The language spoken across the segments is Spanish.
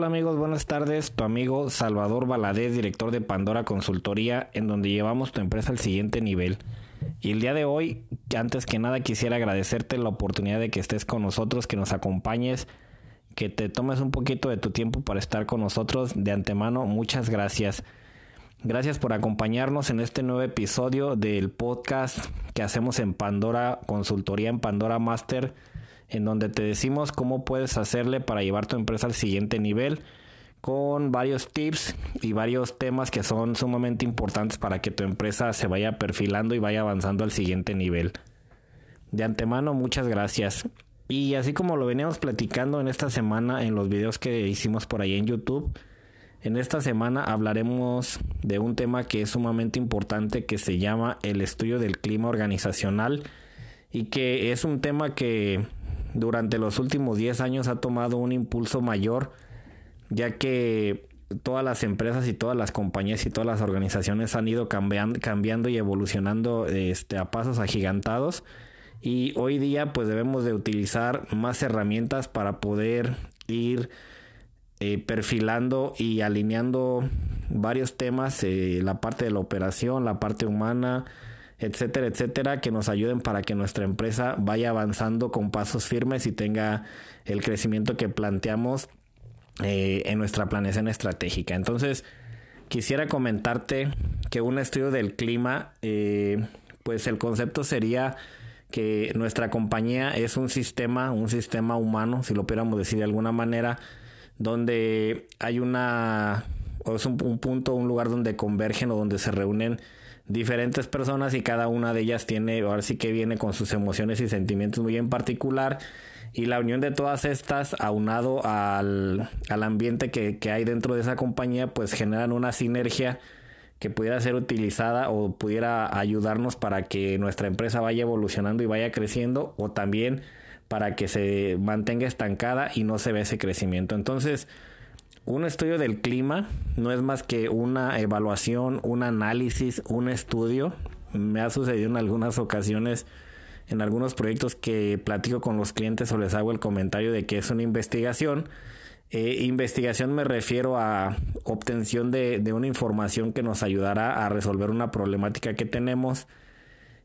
Hola amigos, buenas tardes. Tu amigo Salvador Valadez, director de Pandora Consultoría, en donde llevamos tu empresa al siguiente nivel. Y el día de hoy, antes que nada, quisiera agradecerte la oportunidad de que estés con nosotros, que nos acompañes, que te tomes un poquito de tu tiempo para estar con nosotros. De antemano, muchas gracias. Gracias por acompañarnos en este nuevo episodio del podcast que hacemos en Pandora Consultoría, en Pandora Master en donde te decimos cómo puedes hacerle para llevar tu empresa al siguiente nivel con varios tips y varios temas que son sumamente importantes para que tu empresa se vaya perfilando y vaya avanzando al siguiente nivel. De antemano, muchas gracias. Y así como lo veníamos platicando en esta semana en los videos que hicimos por ahí en YouTube, en esta semana hablaremos de un tema que es sumamente importante que se llama el estudio del clima organizacional y que es un tema que durante los últimos 10 años ha tomado un impulso mayor, ya que todas las empresas y todas las compañías y todas las organizaciones han ido cambiando, cambiando y evolucionando este, a pasos agigantados. Y hoy día pues debemos de utilizar más herramientas para poder ir eh, perfilando y alineando varios temas, eh, la parte de la operación, la parte humana, etcétera, etcétera, que nos ayuden para que nuestra empresa vaya avanzando con pasos firmes y tenga el crecimiento que planteamos eh, en nuestra planeación estratégica. Entonces, quisiera comentarte que un estudio del clima, eh, pues el concepto sería que nuestra compañía es un sistema, un sistema humano, si lo pudiéramos decir de alguna manera, donde hay una, o es un punto, un lugar donde convergen o donde se reúnen diferentes personas y cada una de ellas tiene, ahora sí que viene con sus emociones y sentimientos muy en particular. Y la unión de todas estas, aunado al, al ambiente que, que hay dentro de esa compañía, pues generan una sinergia que pudiera ser utilizada o pudiera ayudarnos para que nuestra empresa vaya evolucionando y vaya creciendo o también para que se mantenga estancada y no se ve ese crecimiento. Entonces, un estudio del clima no es más que una evaluación, un análisis, un estudio. Me ha sucedido en algunas ocasiones, en algunos proyectos que platico con los clientes o les hago el comentario de que es una investigación. Eh, investigación me refiero a obtención de, una información que nos ayudará a resolver una problemática que tenemos.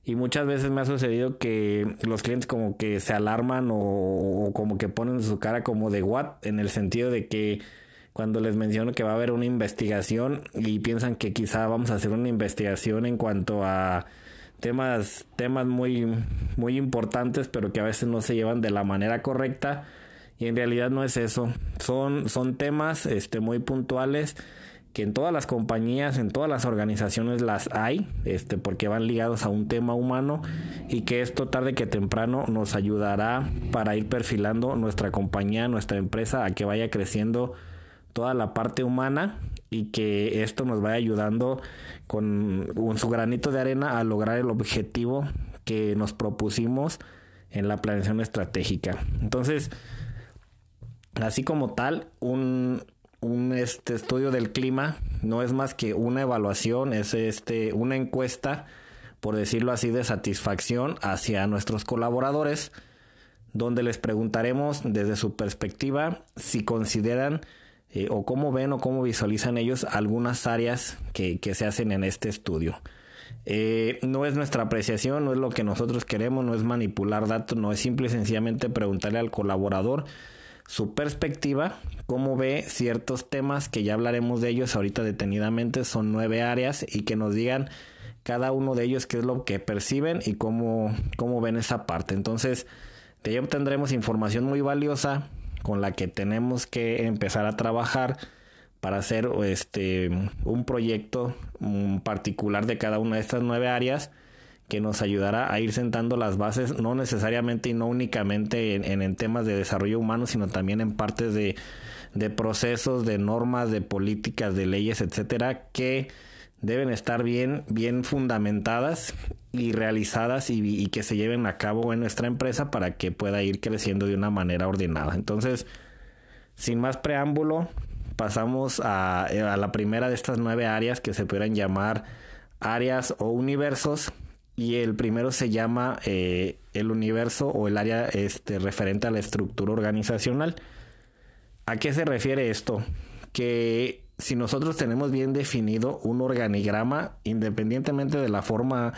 Y muchas veces me ha sucedido que los clientes como que se alarman o, o como que ponen su cara como de what, en el sentido de que cuando les menciono que va a haber una investigación y piensan que quizá vamos a hacer una investigación en cuanto a temas temas muy muy importantes pero que a veces no se llevan de la manera correcta. Y en realidad no es eso. Son son temas este muy puntuales que en todas las compañías, en todas las organizaciones las hay, este, porque van ligados a un tema humano y que esto tarde que temprano nos ayudará para ir perfilando nuestra compañía, nuestra empresa a que vaya creciendo toda la parte humana y que esto nos vaya ayudando con, su granito de arena a lograr el objetivo que nos propusimos en la planeación estratégica. Entonces, así como tal, un, un este estudio del clima no es más que una evaluación, es este, una encuesta, por decirlo así, de satisfacción hacia nuestros colaboradores, donde les preguntaremos desde su perspectiva si consideran eh, o cómo ven o cómo visualizan ellos algunas áreas que, se hacen en este estudio. Eh, no es nuestra apreciación, no es lo que nosotros queremos, no es manipular datos, no es simple y sencillamente preguntarle al colaborador su perspectiva, cómo ve ciertos temas que ya hablaremos de ellos ahorita detenidamente, son nueve áreas y que nos digan cada uno de ellos qué es lo que perciben y cómo, cómo ven esa parte. Entonces, de ahí obtendremos información muy valiosa con la que tenemos que empezar a trabajar para hacer este un proyecto particular de cada una de estas nueve áreas que nos ayudará a ir sentando las bases, no necesariamente y no únicamente en, en, temas de desarrollo humano, sino también en partes de, de procesos, de normas, de políticas, de leyes, etcétera, que deben estar bien, bien fundamentadas y realizadas y, que se lleven a cabo en nuestra empresa para que pueda ir creciendo de una manera ordenada. Entonces, sin más preámbulo, pasamos a, a la primera de estas nueve áreas que se pudieran llamar áreas o universos. Y el primero se llama eh, el universo o el área este, referente a la estructura organizacional. ¿A qué se refiere esto? Que si nosotros tenemos bien definido un organigrama, independientemente de la forma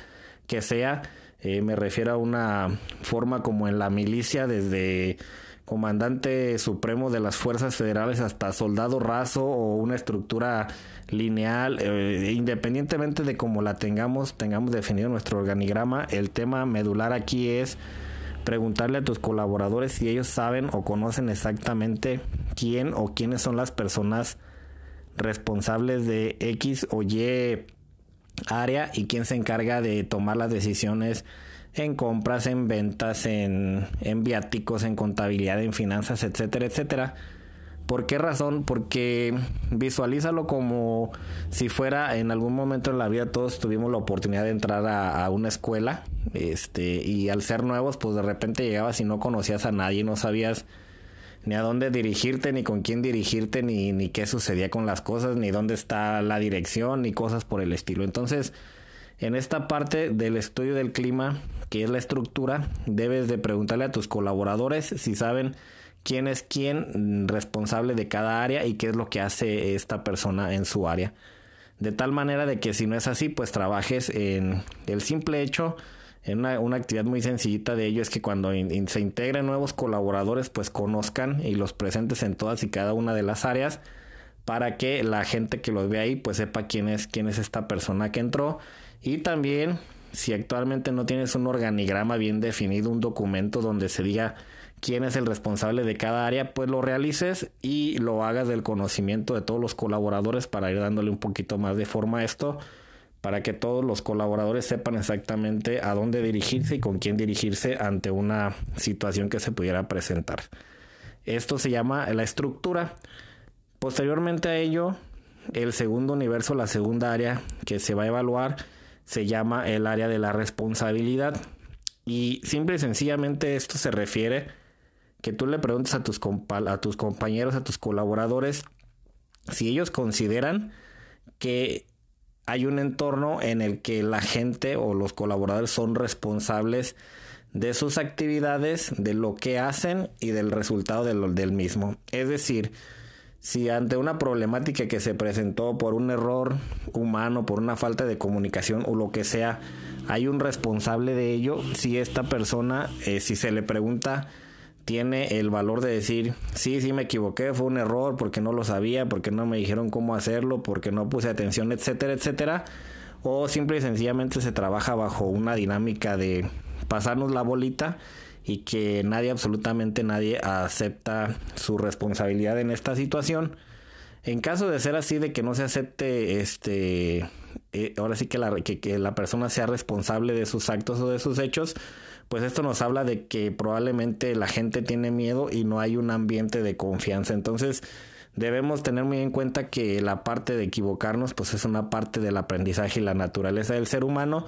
que sea, eh, me refiero a una forma como en la milicia, desde comandante supremo de las fuerzas federales hasta soldado raso o una estructura lineal, eh, independientemente de cómo la tengamos, tengamos definido nuestro organigrama, el tema medular aquí es preguntarle a tus colaboradores si ellos saben o conocen exactamente quién o quiénes son las personas responsables de X o Y área y quién se encarga de tomar las decisiones en compras, en ventas, en, en viáticos, en contabilidad, en finanzas, etcétera, etcétera. ¿Por qué razón? Porque visualízalo como si fuera en algún momento en la vida todos tuvimos la oportunidad de entrar a, una escuela, este, y al ser nuevos, pues de repente llegabas y no conocías a nadie, no sabías ni a dónde dirigirte, ni con quién dirigirte, ni, ni qué sucedía con las cosas, ni dónde está la dirección, ni cosas por el estilo. Entonces, en esta parte del estudio del clima, que es la estructura, debes de preguntarle a tus colaboradores si saben quién es quién responsable de cada área y qué es lo que hace esta persona en su área. De tal manera de que si no es así, pues trabajes en el simple hecho, una, actividad muy sencillita de ello es que cuando se integren nuevos colaboradores, pues conozcan y los presentes en todas y cada una de las áreas para que la gente que los ve ahí pues sepa quién es quién es esta persona que entró. Y también si actualmente no tienes un organigrama bien definido, un documento donde se diga quién es el responsable de cada área, pues lo realices y lo hagas del conocimiento de todos los colaboradores para ir dándole un poquito más de forma a esto, para que todos los colaboradores sepan exactamente a dónde dirigirse y con quién dirigirse ante una situación que se pudiera presentar. Esto se llama la estructura. Posteriormente a ello, el segundo universo, la segunda área que se va a evaluar, se llama el área de la responsabilidad. Y simple y sencillamente esto se refiere que tú le preguntes a tus, a tus compañeros, a tus colaboradores, si ellos consideran que hay un entorno en el que la gente o los colaboradores son responsables de sus actividades, de lo que hacen y del resultado del mismo. Es decir, si ante una problemática que se presentó por un error humano, por una falta de comunicación o lo que sea, hay un responsable de ello, si esta persona, eh, si se le pregunta, tiene el valor de decir, sí, sí me equivoqué, fue un error porque no lo sabía, porque no me dijeron cómo hacerlo, porque no puse atención, etcétera, etcétera, o simple y sencillamente se trabaja bajo una dinámica de pasarnos la bolita y que nadie, absolutamente nadie, acepta su responsabilidad en esta situación. En caso de ser así, de que no se acepte, este, eh, ahora sí que la, que, que la persona sea responsable de sus actos o de sus hechos, pues esto nos habla de que probablemente la gente tiene miedo y no hay un ambiente de confianza. Entonces, debemos tener muy en cuenta que la parte de equivocarnos, pues es una parte del aprendizaje y la naturaleza del ser humano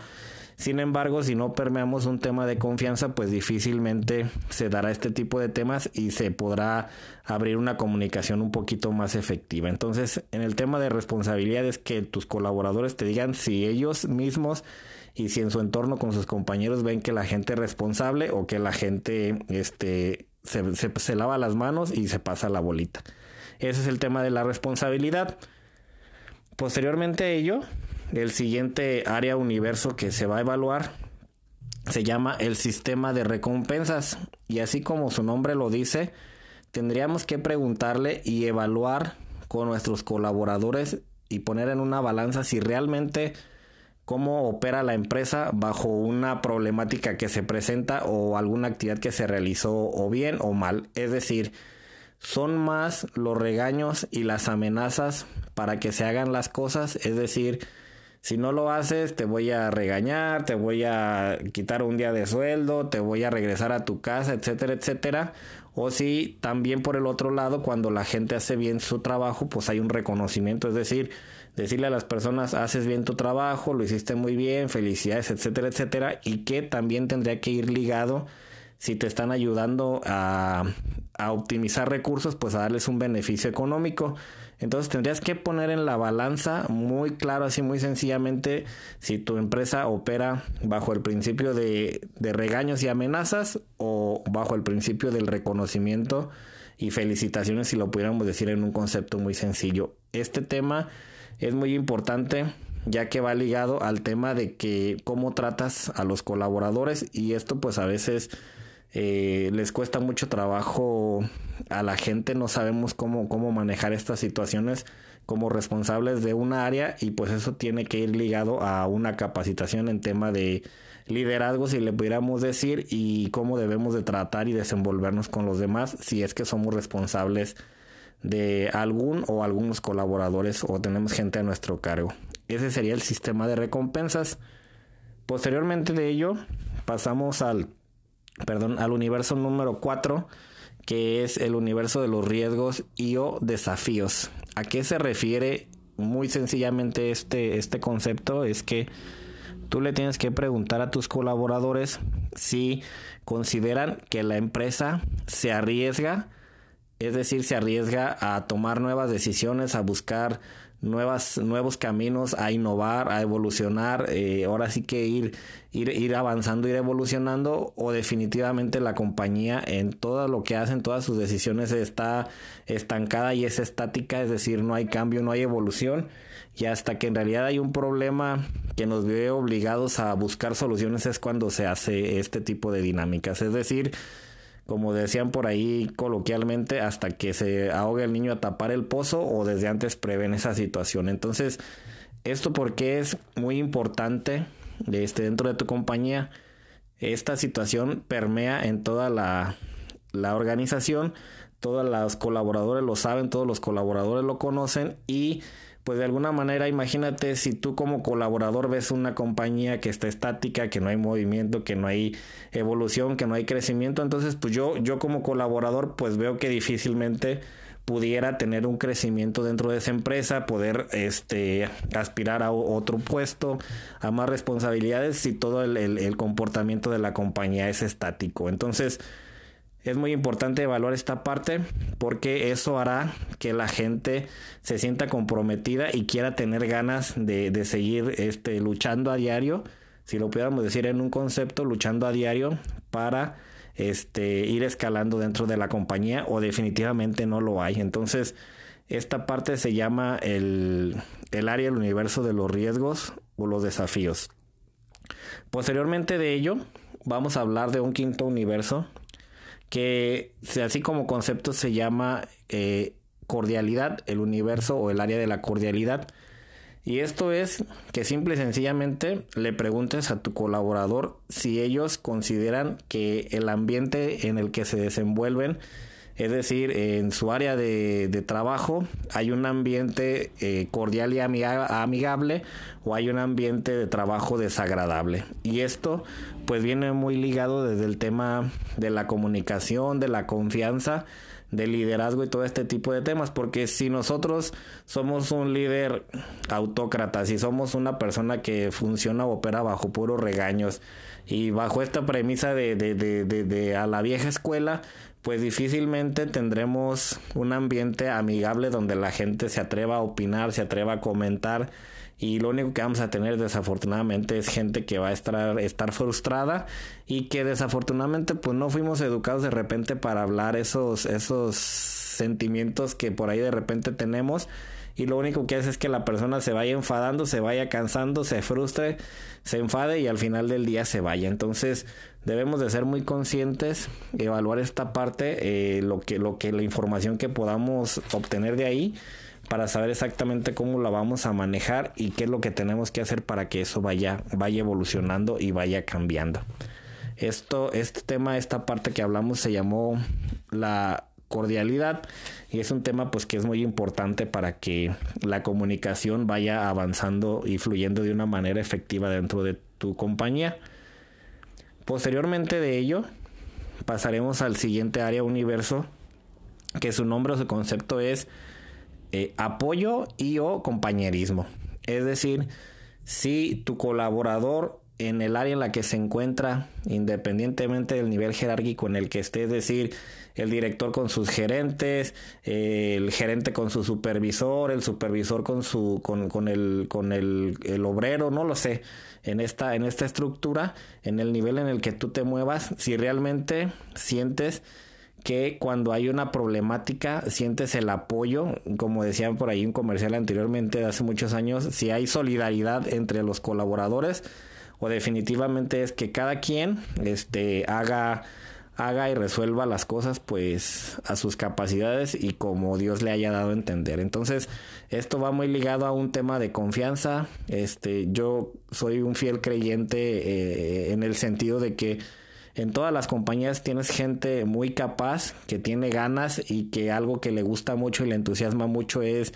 sin embargo, si no permeamos un tema de confianza, pues difícilmente se dará este tipo de temas y se podrá abrir una comunicación un poquito más efectiva. Entonces, en el tema de responsabilidad es que tus colaboradores te digan si ellos mismos y si en su entorno con sus compañeros ven que la gente es responsable o que la gente este, se, se lava las manos y se pasa la bolita. Ese es el tema de la responsabilidad. Posteriormente a ello, el siguiente área universo que se va a evaluar se llama el sistema de recompensas y así como su nombre lo dice, tendríamos que preguntarle y evaluar con nuestros colaboradores y poner en una balanza si realmente cómo opera la empresa bajo una problemática que se presenta o alguna actividad que se realizó o bien o mal. Es decir, son más los regaños y las amenazas para que se hagan las cosas, es decir, si no lo haces, te voy a regañar, te voy a quitar un día de sueldo, te voy a regresar a tu casa, etcétera, etcétera. O si también por el otro lado, cuando la gente hace bien su trabajo, pues hay un reconocimiento, es decir, decirle a las personas, haces bien tu trabajo, lo hiciste muy bien, felicidades, etcétera, etcétera, y que también tendría que ir ligado si te están ayudando a, a optimizar recursos, pues a darles un beneficio económico. Entonces tendrías que poner en la balanza muy claro, así muy sencillamente, si tu empresa opera bajo el principio de, regaños y amenazas o bajo el principio del reconocimiento y felicitaciones si lo pudiéramos decir en un concepto muy sencillo. Este tema es muy importante ya que va ligado al tema de que cómo tratas a los colaboradores y esto pues a veces eh, les cuesta mucho trabajo a la gente, no sabemos cómo, cómo manejar estas situaciones como responsables de una área y pues eso tiene que ir ligado a una capacitación en tema de liderazgo, si le pudiéramos decir, y cómo debemos de tratar y desenvolvernos con los demás si es que somos responsables de algún o algunos colaboradores o tenemos gente a nuestro cargo. Ese sería el sistema de recompensas. Posteriormente de ello, pasamos al, perdón, al universo número 4, que es el universo de los riesgos y o desafíos. ¿A qué se refiere muy sencillamente este, este concepto? Es que tú le tienes que preguntar a tus colaboradores si consideran que la empresa se arriesga, es decir, se arriesga a tomar nuevas decisiones, a buscar nuevas, nuevos caminos, a innovar, a evolucionar, eh, ahora sí que ir, ir, ir avanzando, ir evolucionando, o definitivamente la compañía en todo lo que hacen, todas sus decisiones está estancada y es estática, es decir, no hay cambio, no hay evolución y hasta que en realidad hay un problema que nos ve obligados a buscar soluciones es cuando se hace este tipo de dinámicas. Es decir, como decían por ahí coloquialmente, hasta que se ahogue el niño a tapar el pozo o desde antes prevén esa situación. Entonces, esto porque es muy importante este, dentro de tu compañía. Esta situación permea en toda la, la organización, todos los colaboradores lo saben, todos los colaboradores lo conocen y pues de alguna manera imagínate si tú como colaborador ves una compañía que está estática, que no hay movimiento, que no hay evolución, que no hay crecimiento, entonces pues yo, yo como colaborador pues veo que difícilmente pudiera tener un crecimiento dentro de esa empresa, poder este, aspirar a otro puesto, a más responsabilidades si todo el, el comportamiento de la compañía es estático. Entonces, es muy importante evaluar esta parte porque eso hará que la gente se sienta comprometida y quiera tener ganas de, seguir este, luchando a diario, si lo pudiéramos decir en un concepto, luchando a diario para este, ir escalando dentro de la compañía o definitivamente no lo hay. Entonces, esta parte se llama el, el área del universo de los riesgos o los desafíos. Posteriormente de ello, vamos a hablar de un quinto universo que así como concepto se llama eh, cordialidad, el universo o el área de la cordialidad. Y esto es que simple y sencillamente le preguntes a tu colaborador si ellos consideran que el ambiente en el que se desenvuelven, es decir, en su área de, trabajo, hay un ambiente eh, cordial y amigable o hay un ambiente de trabajo desagradable. Y esto pues viene muy ligado desde el tema de la comunicación, de la confianza, del liderazgo y todo este tipo de temas, porque si nosotros somos un líder autócrata, si somos una persona que funciona o opera bajo puros regaños y bajo esta premisa de, de, de, de a la vieja escuela, pues difícilmente tendremos un ambiente amigable donde la gente se atreva a opinar, se atreva a comentar y lo único que vamos a tener desafortunadamente es gente que va a estar, estar frustrada y que desafortunadamente pues no fuimos educados de repente para hablar esos, esos sentimientos que por ahí de repente tenemos y lo único que hace es que la persona se vaya enfadando, se vaya cansando, se frustre, se enfade y al final del día se vaya. Entonces debemos de ser muy conscientes, evaluar esta parte, eh, lo que, lo que la información que podamos obtener de ahí para saber exactamente cómo la vamos a manejar y qué es lo que tenemos que hacer para que eso vaya, vaya evolucionando y vaya cambiando. Esto, este tema, esta parte que hablamos se llamó la cordialidad y es un tema pues que es muy importante para que la comunicación vaya avanzando y fluyendo de una manera efectiva dentro de tu compañía. Posteriormente de ello pasaremos al siguiente área universo que su nombre o su concepto es eh, apoyo y o compañerismo. Es decir, si tu colaborador en el área en la que se encuentra, independientemente del nivel jerárquico en el que esté, es decir, el director con sus gerentes, el gerente con su supervisor, el supervisor con su con, con el con el, el, obrero, no lo sé, en esta en esta estructura, en el nivel en el que tú te muevas, si realmente sientes que cuando hay una problemática sientes el apoyo, como decían por ahí un comercial anteriormente de hace muchos años, si hay solidaridad entre los colaboradores o definitivamente es que cada quien este haga haga y resuelva las cosas pues a sus capacidades y como Dios le haya dado a entender. Entonces, esto va muy ligado a un tema de confianza. Este, yo soy un fiel creyente eh, en el sentido de que en todas las compañías tienes gente muy capaz, que tiene ganas y que algo que le gusta mucho y le entusiasma mucho es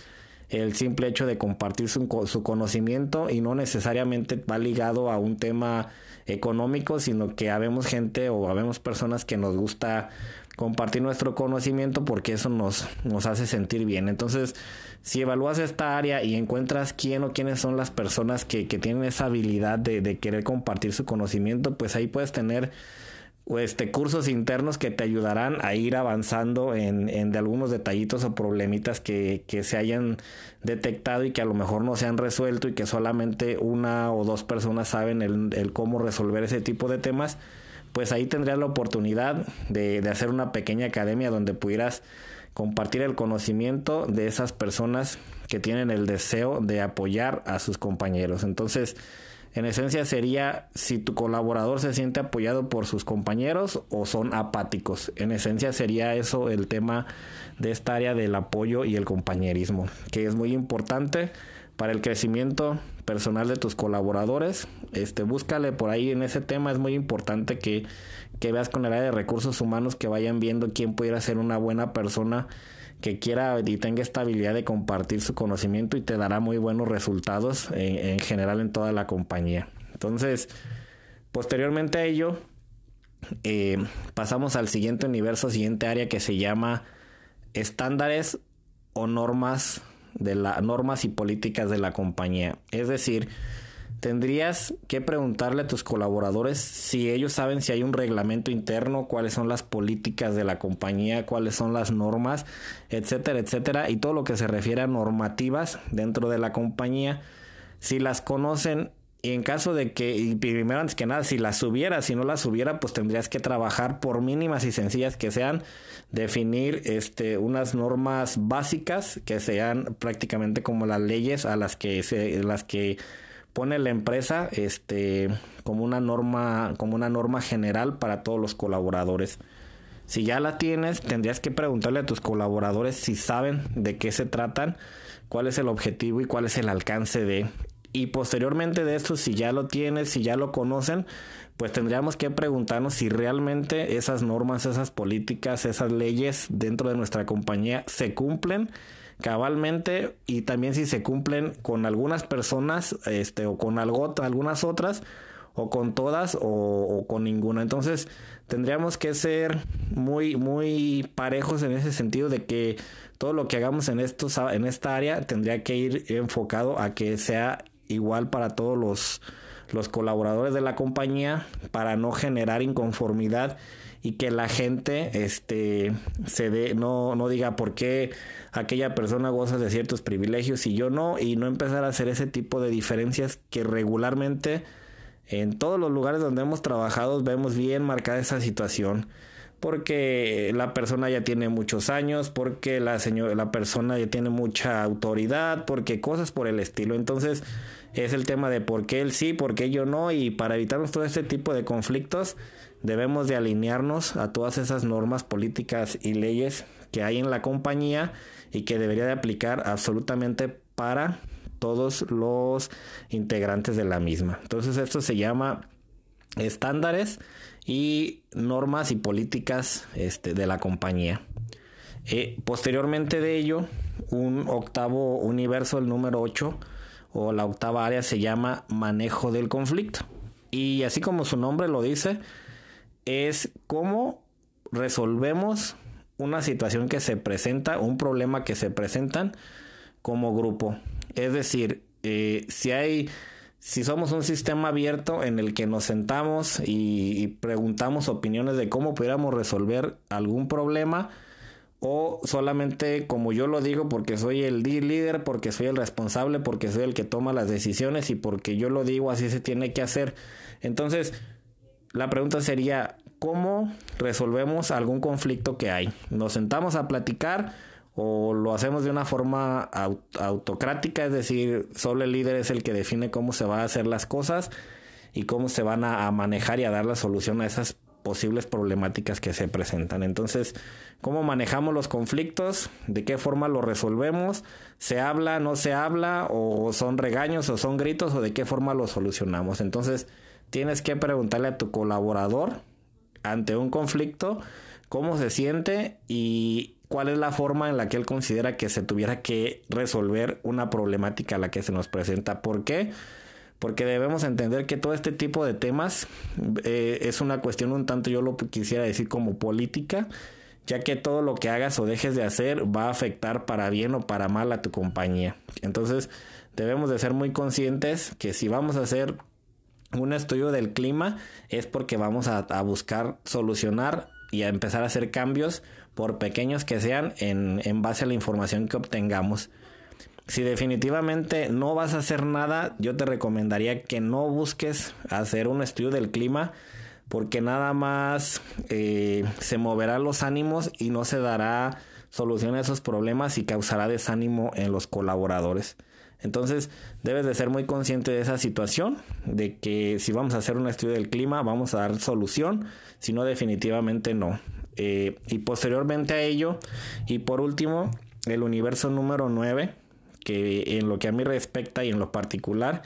el simple hecho de compartir su, conocimiento y no necesariamente va ligado a un tema económico, sino que habemos gente o habemos personas que nos gusta compartir nuestro conocimiento porque eso nos, nos hace sentir bien. Entonces, si evalúas esta área y encuentras quién o quiénes son las personas que, que tienen esa habilidad de querer compartir su conocimiento, pues ahí puedes tener este, cursos internos que te ayudarán a ir avanzando en, en de algunos detallitos o problemitas que, que, se hayan detectado y que a lo mejor no se han resuelto y que solamente una o dos personas saben el, el cómo resolver ese tipo de temas, pues ahí tendrías la oportunidad de, de hacer una pequeña academia donde pudieras compartir el conocimiento de esas personas que tienen el deseo de apoyar a sus compañeros. Entonces, en esencia sería si tu colaborador se siente apoyado por sus compañeros o son apáticos. En esencia sería eso el tema de esta área del apoyo y el compañerismo, que es muy importante para el crecimiento personal de tus colaboradores. Este, búscale por ahí en ese tema, es muy importante que, que veas con el área de recursos humanos que vayan viendo quién pudiera ser una buena persona que quiera y tenga esta habilidad de compartir su conocimiento y te dará muy buenos resultados en, general en toda la compañía. Entonces, posteriormente a ello, eh, pasamos al siguiente universo, siguiente área que se llama estándares o normas de la normas y políticas de la compañía. Es decir, tendrías que preguntarle a tus colaboradores si ellos saben si hay un reglamento interno, cuáles son las políticas de la compañía, cuáles son las normas, etcétera, etcétera, y todo lo que se refiere a normativas dentro de la compañía, si las conocen y en caso de que, y primero antes que nada, si las hubiera, si no las hubiera, pues tendrías que trabajar por mínimas y sencillas que sean, definir este, unas normas básicas que sean prácticamente como las leyes a las que se, las que pone la empresa este como una norma como una norma general para todos los colaboradores. Si ya la tienes, tendrías que preguntarle a tus colaboradores si saben de qué se tratan, cuál es el objetivo y cuál es el alcance de. Y posteriormente de esto, si ya lo tienes, si ya lo conocen, pues tendríamos que preguntarnos si realmente esas normas, esas políticas, esas leyes dentro de nuestra compañía se cumplen cabalmente y también si se cumplen con algunas personas este o con algo, algunas otras o con todas o, con ninguna. Entonces tendríamos que ser muy muy parejos en ese sentido de que todo lo que hagamos en estos en esta área tendría que ir enfocado a que sea igual para todos los los colaboradores de la compañía para no generar inconformidad y que la gente este se dé no no diga por qué aquella persona goza de ciertos privilegios y yo no y no empezar a hacer ese tipo de diferencias que regularmente en todos los lugares donde hemos trabajado vemos bien marcada esa situación porque la persona ya tiene muchos años, porque la señora, la persona ya tiene mucha autoridad, porque cosas por el estilo. Entonces, es el tema de por qué él sí, por qué yo no, y para evitarnos todo este tipo de conflictos, debemos de alinearnos a todas esas normas políticas y leyes que hay en la compañía y que debería de aplicar absolutamente para todos los integrantes de la misma. Entonces esto se llama estándares y normas y políticas este, de la compañía. Eh, posteriormente de ello, un octavo universo, el número 8, o la octava área se llama manejo del conflicto. Y así como su nombre lo dice, es cómo resolvemos una situación que se presenta, un problema que se presentan como grupo. Es decir, eh, si hay, si somos un sistema abierto en el que nos sentamos y, preguntamos opiniones de cómo pudiéramos resolver algún problema, o solamente como yo lo digo porque soy el líder, porque soy el responsable, porque soy el que toma las decisiones y porque yo lo digo así se tiene que hacer. Entonces, la pregunta sería, cómo resolvemos algún conflicto que hay. Nos sentamos a platicar o lo hacemos de una forma autocrática, es decir, solo el líder es el que define cómo se van a hacer las cosas y cómo se van a, manejar y a dar la solución a esas posibles problemáticas que se presentan. Entonces, ¿cómo manejamos los conflictos? ¿De qué forma los resolvemos? ¿Se habla, no se habla? ¿O son regaños o son gritos? ¿O de qué forma los solucionamos? Entonces, tienes que preguntarle a tu colaborador ante un conflicto cómo se siente y cuál es la forma en la que él considera que se tuviera que resolver una problemática a la que se nos presenta. ¿Por qué? Porque debemos entender que todo este tipo de temas eh, es una cuestión un tanto, yo lo quisiera decir como política, ya que todo lo que hagas o dejes de hacer va a afectar para bien o para mal a tu compañía. Entonces debemos de ser muy conscientes que si vamos a hacer un estudio del clima es porque vamos a, buscar solucionar y a empezar a hacer cambios por pequeños que sean, en, en base a la información que obtengamos. Si definitivamente no vas a hacer nada, yo te recomendaría que no busques hacer un estudio del clima porque nada más eh, se moverán los ánimos y no se dará solución a esos problemas y causará desánimo en los colaboradores. Entonces debes de ser muy consciente de esa situación, de que si vamos a hacer un estudio del clima vamos a dar solución, si no definitivamente no. Eh, y posteriormente a ello, y por último, el universo número 9, que en lo que a mí respecta y en lo particular,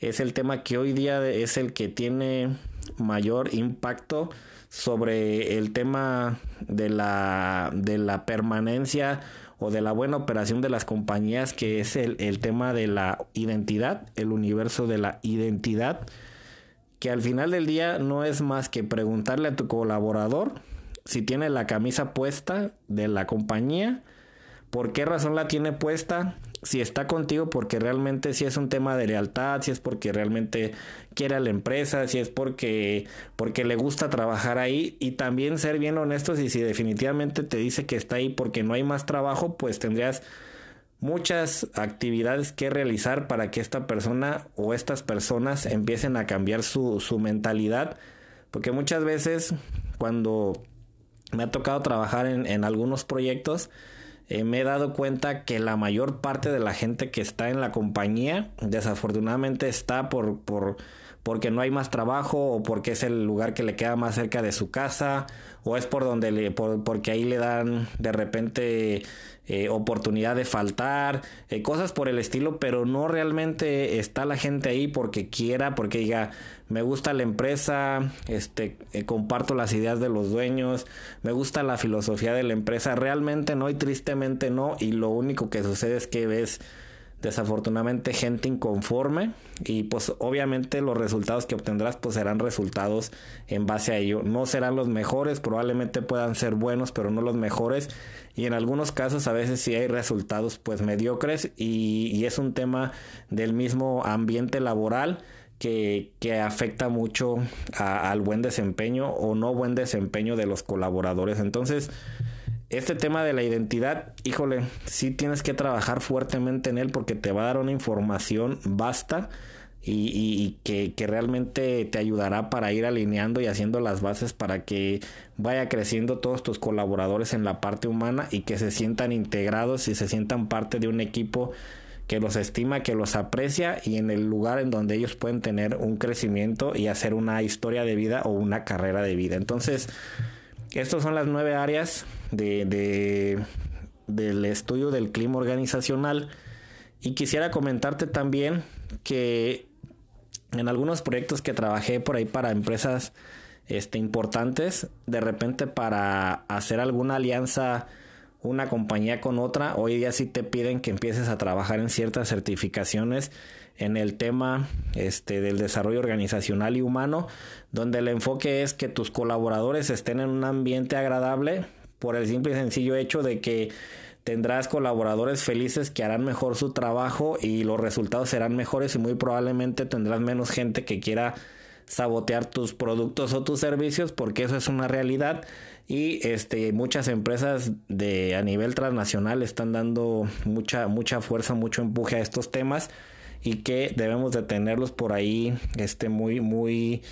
es el tema que hoy día es el que tiene mayor impacto sobre el tema de la, de la permanencia o de la buena operación de las compañías, que es el, el tema de la identidad, el universo de la identidad, que al final del día no es más que preguntarle a tu colaborador si tiene la camisa puesta de la compañía, por qué razón la tiene puesta, si está contigo porque realmente si es un tema de lealtad, si es porque realmente quiere a la empresa, si es porque porque le gusta trabajar ahí y también ser bien honestos y si definitivamente te dice que está ahí porque no hay más trabajo, pues tendrías muchas actividades que realizar para que esta persona o estas personas empiecen a cambiar su, su mentalidad, porque muchas veces cuando me ha tocado trabajar en, algunos proyectos, eh, me he dado cuenta que la mayor parte de la gente que está en la compañía, desafortunadamente está por, por porque no hay más trabajo o porque es el lugar que le queda más cerca de su casa o es por donde le por, porque ahí le dan de repente eh, oportunidad de faltar eh, cosas por el estilo pero no realmente está la gente ahí porque quiera porque diga me gusta la empresa este eh, comparto las ideas de los dueños me gusta la filosofía de la empresa realmente no y tristemente no y lo único que sucede es que ves desafortunadamente gente inconforme. Y pues obviamente los resultados que obtendrás pues serán resultados en base a ello. No serán los mejores probablemente puedan ser buenos pero no los mejores. Y en algunos casos a veces sí hay resultados pues mediocres. Y, es un tema del mismo ambiente laboral que, afecta mucho al buen desempeño o no buen desempeño de los colaboradores. Entonces este tema de la identidad, híjole, sí tienes que trabajar fuertemente en él porque te va a dar una información vasta y, que, que, realmente te ayudará para ir alineando y haciendo las bases para que vaya creciendo todos tus colaboradores en la parte humana y que se sientan integrados y se sientan parte de un equipo que los estima, que los aprecia y en el lugar en donde ellos pueden tener un crecimiento y hacer una historia de vida o una carrera de vida. Entonces, estas son las nueve áreas de, del estudio del clima organizacional. Y quisiera comentarte también que en algunos proyectos que trabajé por ahí para empresas este, importantes, de repente para hacer alguna alianza una compañía con otra, hoy día sí te piden que empieces a trabajar en ciertas certificaciones en el tema este, del desarrollo organizacional y humano, donde el enfoque es que tus colaboradores estén en un ambiente agradable por el simple y sencillo hecho de que tendrás colaboradores felices que harán mejor su trabajo y los resultados serán mejores y muy probablemente tendrás menos gente que quiera sabotear tus productos o tus servicios porque eso es una realidad. Y este muchas empresas de a nivel transnacional están dando mucha mucha fuerza mucho empuje a estos temas y que debemos de tenerlos por ahí este muy muy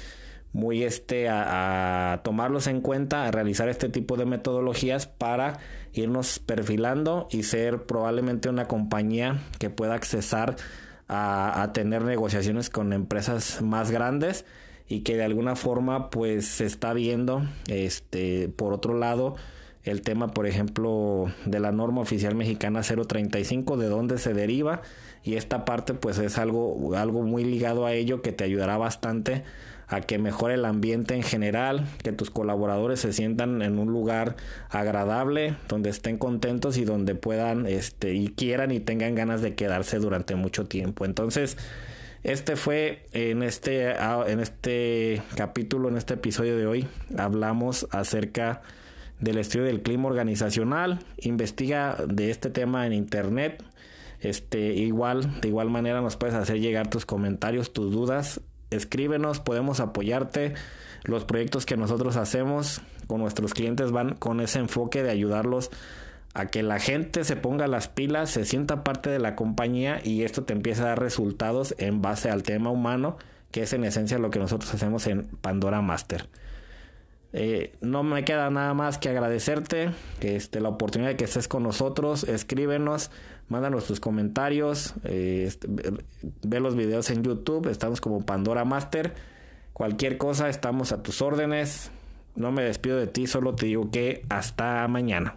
muy este a, tomarlos en cuenta, a realizar este tipo de metodologías para irnos perfilando y ser probablemente una compañía que pueda accesar a, a tener negociaciones con empresas más grandes y que de alguna forma pues se está viendo este por otro lado el tema por ejemplo de la norma oficial mexicana 035 de dónde se deriva y esta parte pues es algo algo muy ligado a ello que te ayudará bastante a que mejore el ambiente en general, que tus colaboradores se sientan en un lugar agradable, donde estén contentos y donde puedan este y quieran y tengan ganas de quedarse durante mucho tiempo. Entonces, este fue en este, ah, en este capítulo, en este episodio de hoy, hablamos acerca del estudio del clima organizacional. Investiga de este tema en internet. Este, igual, de igual manera nos puedes hacer llegar tus comentarios, tus dudas. Escríbenos, podemos apoyarte. Los proyectos que nosotros hacemos con nuestros clientes van con ese enfoque de ayudarlos a que la gente se ponga las pilas, se sienta parte de la compañía y esto te empieza a dar resultados en base al tema humano, que es en esencia lo que nosotros hacemos en Pandora Master. Eh, no me queda nada más que agradecerte este, la oportunidad de que estés con nosotros. Escríbenos, mándanos tus comentarios, eh, este, ve los videos en YouTube. Estamos como Pandora Master. Cualquier cosa, estamos a tus órdenes. No me despido de ti, solo te digo que hasta mañana.